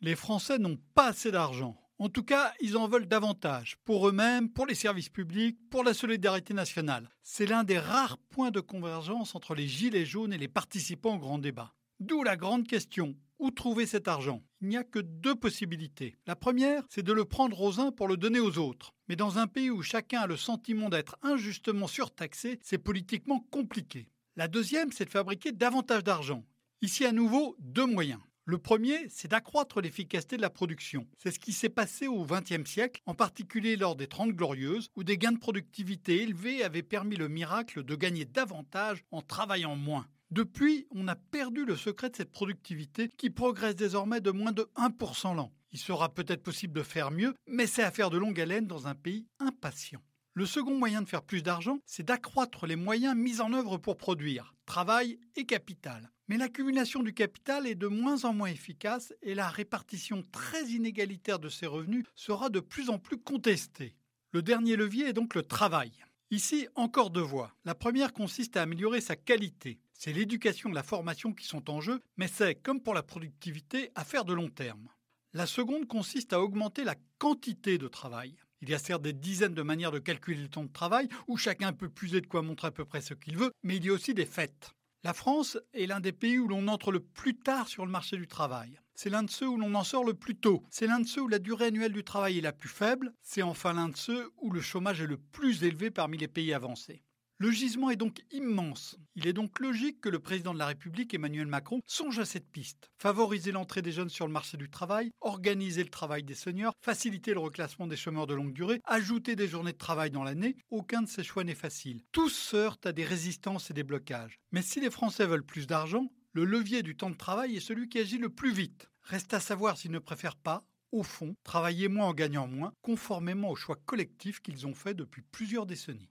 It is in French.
Les Français n'ont pas assez d'argent. En tout cas, ils en veulent davantage, pour eux-mêmes, pour les services publics, pour la solidarité nationale. C'est l'un des rares points de convergence entre les Gilets jaunes et les participants au grand débat. D'où la grande question, où trouver cet argent? Il n'y a que deux possibilités. La première, c'est de le prendre aux uns pour le donner aux autres. Mais dans un pays où chacun a le sentiment d'être injustement surtaxé, c'est politiquement compliqué. La deuxième, c'est de fabriquer davantage d'argent. Ici à nouveau, deux moyens. Le premier, c'est d'accroître l'efficacité de la production. C'est ce qui s'est passé au XXe siècle, en particulier lors des Trente Glorieuses, où des gains de productivité élevés avaient permis le miracle de gagner davantage en travaillant moins. Depuis, on a perdu le secret de cette productivité qui progresse désormais de moins de 1% l'an. Il sera peut-être possible de faire mieux, mais c'est à faire de longue haleine dans un pays impatient. Le second moyen de faire plus d'argent, c'est d'accroître les moyens mis en œuvre pour produire, travail et capital. Mais l'accumulation du capital est de moins en moins efficace et la répartition très inégalitaire de ces revenus sera de plus en plus contestée. Le dernier levier est donc le travail. Ici, encore deux voies. La première consiste à améliorer sa qualité. C'est l'éducation et la formation qui sont en jeu, mais c'est, comme pour la productivité, à faire de long terme. La seconde consiste à augmenter la quantité de travail. Il y a certes des dizaines de manières de calculer le temps de travail, où chacun peut puiser de quoi montrer à peu près ce qu'il veut, mais il y a aussi des faits. La France est l'un des pays où l'on entre le plus tard sur le marché du travail. C'est l'un de ceux où l'on en sort le plus tôt. C'est l'un de ceux où la durée annuelle du travail est la plus faible. C'est enfin l'un de ceux où le chômage est le plus élevé parmi les pays avancés. Le gisement est donc immense. Il est donc logique que le président de la République, Emmanuel Macron, songe à cette piste. Favoriser l'entrée des jeunes sur le marché du travail, organiser le travail des seniors, faciliter le reclassement des chômeurs de longue durée, ajouter des journées de travail dans l'année, aucun de ces choix n'est facile. Tous se heurtent à des résistances et des blocages. Mais si les Français veulent plus d'argent, le levier du temps de travail est celui qui agit le plus vite. Reste à savoir s'ils ne préfèrent pas, au fond, travailler moins en gagnant moins, conformément aux choix collectifs qu'ils ont faits depuis plusieurs décennies.